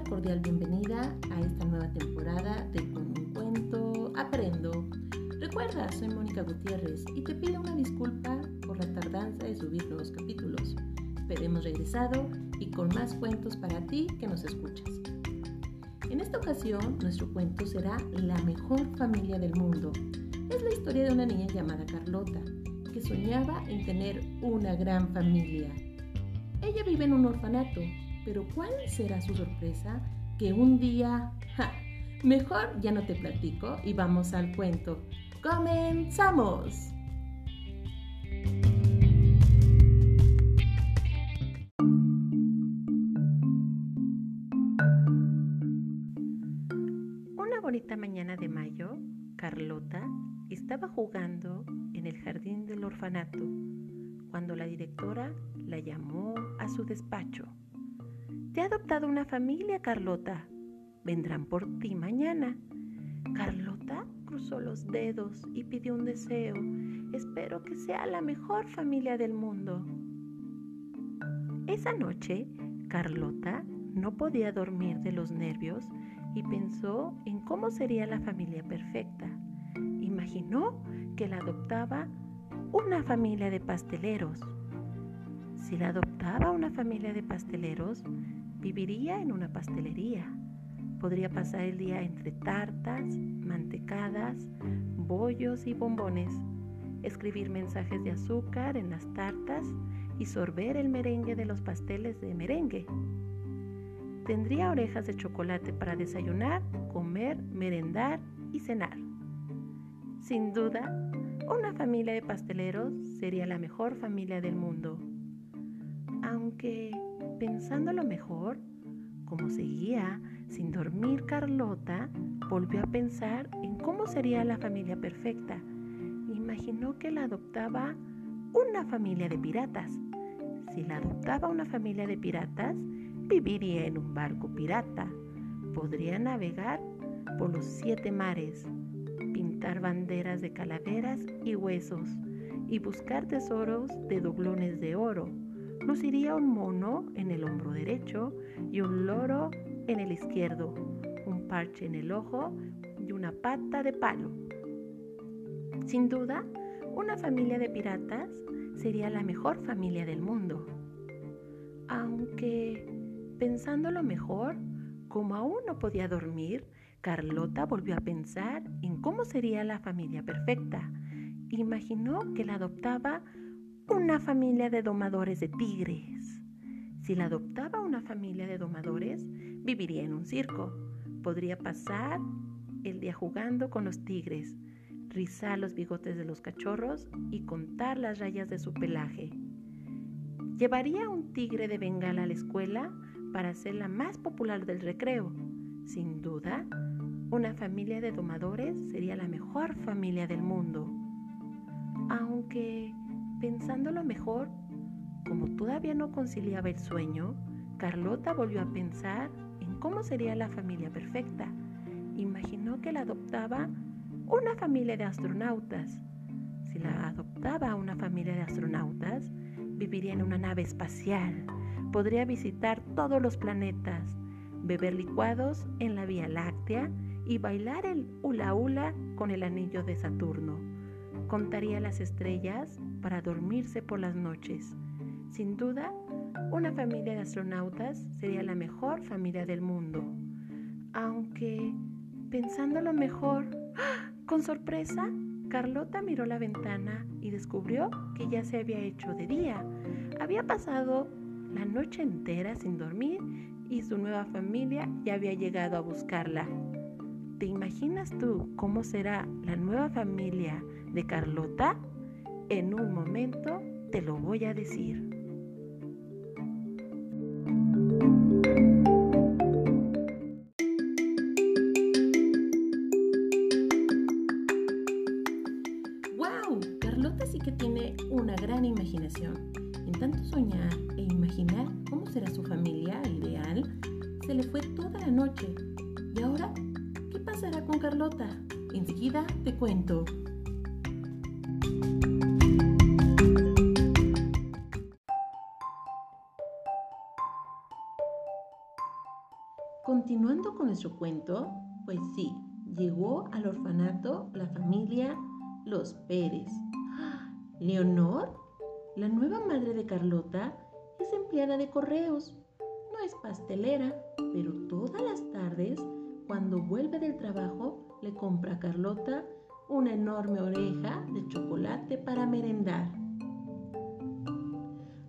una cordial bienvenida a esta nueva temporada de Con un cuento aprendo. Recuerda, soy Mónica Gutiérrez y te pido una disculpa por la tardanza de subir nuevos capítulos, pero hemos regresado y con más cuentos para ti que nos escuchas. En esta ocasión, nuestro cuento será La mejor familia del mundo. Es la historia de una niña llamada Carlota, que soñaba en tener una gran familia. Ella vive en un orfanato pero ¿cuál será su sorpresa? Que un día... mejor ya no te platico y vamos al cuento. ¡Comenzamos! Una bonita mañana de mayo, Carlota estaba jugando en el jardín del orfanato cuando la directora la llamó a su despacho. Te ha adoptado una familia, Carlota. Vendrán por ti mañana. Carlota cruzó los dedos y pidió un deseo. Espero que sea la mejor familia del mundo. Esa noche, Carlota no podía dormir de los nervios y pensó en cómo sería la familia perfecta. Imaginó que la adoptaba una familia de pasteleros. Si la adoptaba una familia de pasteleros, viviría en una pastelería. Podría pasar el día entre tartas, mantecadas, bollos y bombones, escribir mensajes de azúcar en las tartas y sorber el merengue de los pasteles de merengue. Tendría orejas de chocolate para desayunar, comer, merendar y cenar. Sin duda, una familia de pasteleros sería la mejor familia del mundo aunque pensando lo mejor, como seguía sin dormir Carlota, volvió a pensar en cómo sería la familia perfecta. Imaginó que la adoptaba una familia de piratas. Si la adoptaba una familia de piratas, viviría en un barco pirata. Podría navegar por los siete mares, pintar banderas de calaveras y huesos y buscar tesoros de doblones de oro luciría un mono en el hombro derecho y un loro en el izquierdo, un parche en el ojo y una pata de palo. Sin duda, una familia de piratas sería la mejor familia del mundo. Aunque, pensándolo mejor, como aún no podía dormir, Carlota volvió a pensar en cómo sería la familia perfecta. Imaginó que la adoptaba una familia de domadores de tigres. Si la adoptaba una familia de domadores, viviría en un circo. Podría pasar el día jugando con los tigres, rizar los bigotes de los cachorros y contar las rayas de su pelaje. Llevaría un tigre de bengala a la escuela para ser la más popular del recreo. Sin duda, una familia de domadores sería la mejor familia del mundo. Aunque Pensándolo mejor, como todavía no conciliaba el sueño, Carlota volvió a pensar en cómo sería la familia perfecta. Imaginó que la adoptaba una familia de astronautas. Si la adoptaba una familia de astronautas, viviría en una nave espacial, podría visitar todos los planetas, beber licuados en la Vía Láctea y bailar el hula hula con el anillo de Saturno. Contaría las estrellas para dormirse por las noches. Sin duda, una familia de astronautas sería la mejor familia del mundo. Aunque, pensándolo mejor, ¡ah! con sorpresa, Carlota miró la ventana y descubrió que ya se había hecho de día. Había pasado la noche entera sin dormir y su nueva familia ya había llegado a buscarla. ¿Te imaginas tú cómo será la nueva familia de Carlota? En un momento te lo voy a decir. ¡Wow! Carlota sí que tiene una gran imaginación. En tanto soñar e imaginar cómo será su familia ideal, se le fue toda la noche. ¿Y ahora qué pasará con Carlota? Enseguida te cuento. Nuestro cuento? Pues sí, llegó al orfanato la familia Los Pérez. Leonor, la nueva madre de Carlota, es empleada de correos. No es pastelera, pero todas las tardes, cuando vuelve del trabajo, le compra a Carlota una enorme oreja de chocolate para merendar.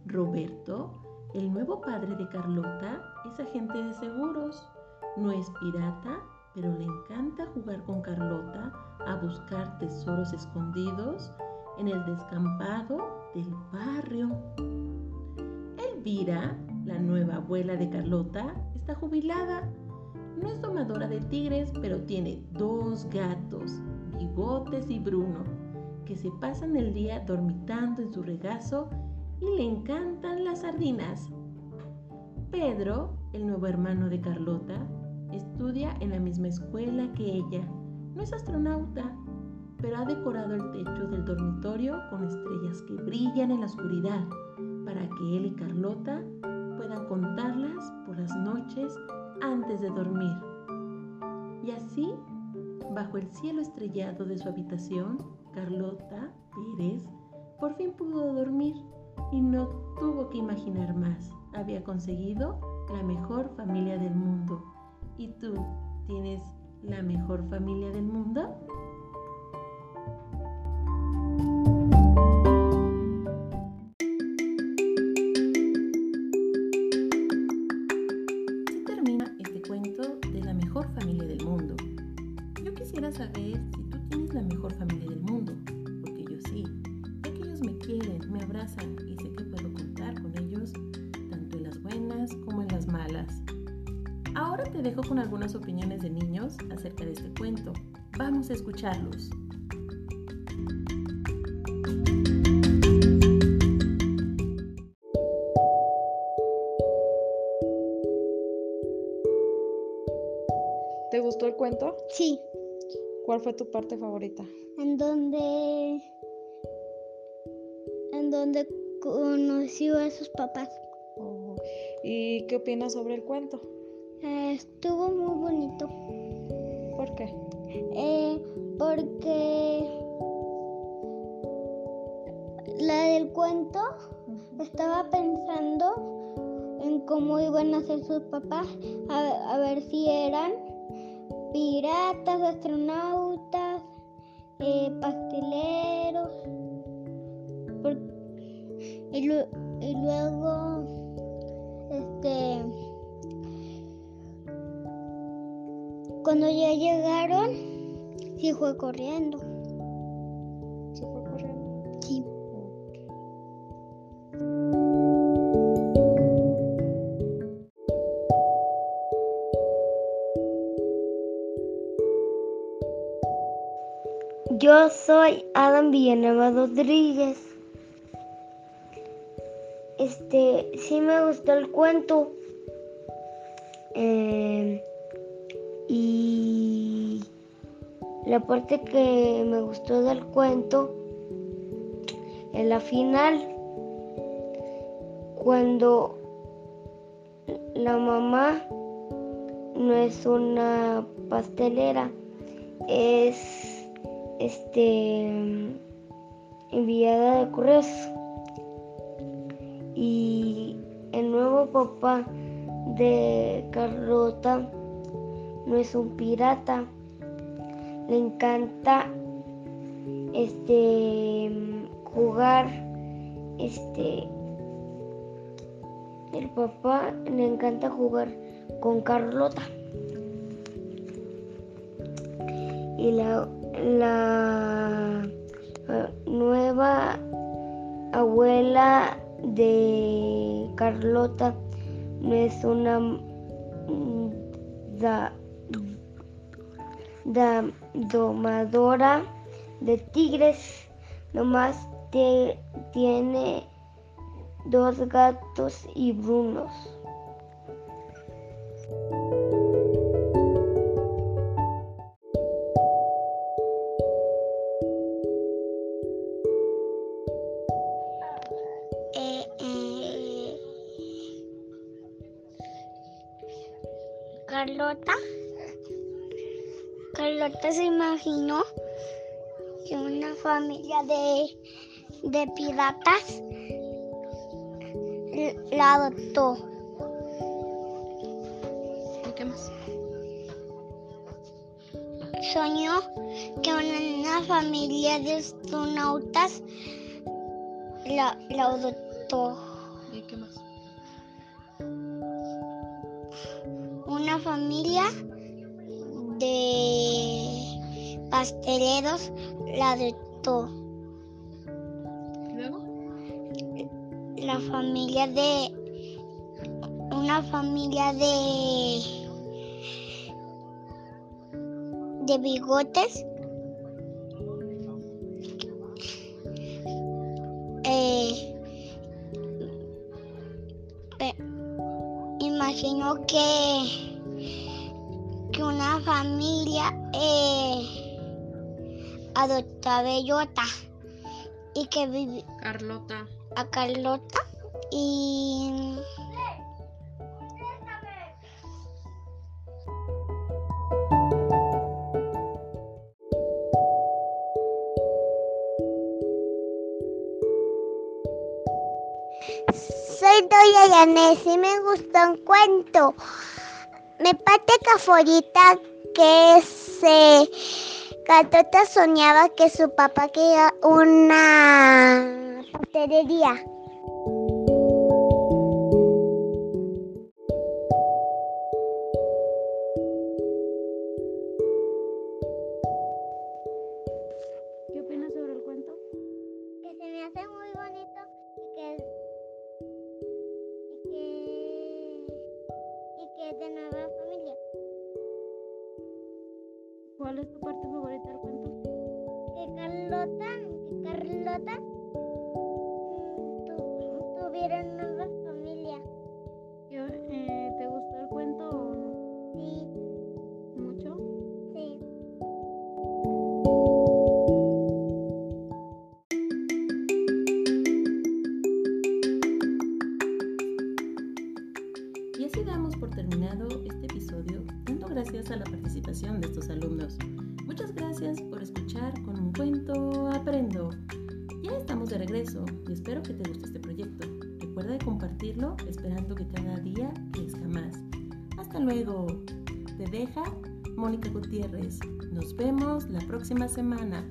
Roberto, el nuevo padre de Carlota, es agente de seguros. No es pirata, pero le encanta jugar con Carlota a buscar tesoros escondidos en el descampado del barrio. Elvira, la nueva abuela de Carlota, está jubilada. No es domadora de tigres, pero tiene dos gatos, Bigotes y Bruno, que se pasan el día dormitando en su regazo y le encantan las sardinas. Pedro, el nuevo hermano de Carlota, estudia en la misma escuela que ella. No es astronauta, pero ha decorado el techo del dormitorio con estrellas que brillan en la oscuridad para que él y Carlota puedan contarlas por las noches antes de dormir. Y así, bajo el cielo estrellado de su habitación, Carlota Pérez por fin pudo dormir y no tuvo que imaginar más. Había conseguido la mejor familia del mundo. ¿Y tú tienes la mejor familia del mundo? Así termina este cuento de la mejor familia del mundo. Yo quisiera saber si tú tienes la mejor familia del mundo, porque yo sí, ya que ellos me quieren, me abrazan y sé que buenas como en las malas. Ahora te dejo con algunas opiniones de niños acerca de este cuento. Vamos a escucharlos. ¿Te gustó el cuento? Sí, ¿Cuál fue tu parte favorita? en donde en donde conoció a sus papás. ¿Y qué opinas sobre el cuento? Eh, estuvo muy bonito ¿Por qué? eh, porque la del cuento estaba pensando en cómo iban a ser sus papás, a, a ver si eran piratas, astronautas, eh, pasteleros. Por- y, y luego, este, cuando ya llegaron, sí fue corriendo. ¿Se fue corriendo? Sí. Yo soy Adam Villanueva Rodríguez. Este, sí me gustó el cuento. Eh, y la parte que me gustó del cuento, en la final, cuando la mamá no es una pastelera, es este enviada de correos y el nuevo papá de Carlota no es un pirata. Le encanta este jugar este el papá le encanta jugar con Carlota. Y la, la eh, nueva abuela de Carlota no es una domadora de tigres, nomás te- tiene dos gatos y brunos. Se imaginó que una familia de, de piratas la adoptó. ¿Y qué más? Soñó que una, familia de astronautas la, la adoptó. ¿Y qué más? Una familia de pasteleros la adoptó. ¿Luego? La familia de una familia de de bigotes eh, pe- imaginó que que una familia eh, adoptó Bellota y que vivi- Carlota. a Carlota y Soy Doña Yanes y me gustó un cuento. Mi parte favorita que se Carlota soñaba que su papá quería una pastelería. Ya estamos de regreso y espero que te guste este proyecto. Recuerda de compartirlo esperando que cada día crezca más. Hasta luego. Te deja Mónica Gutiérrez. Nos vemos la próxima semana.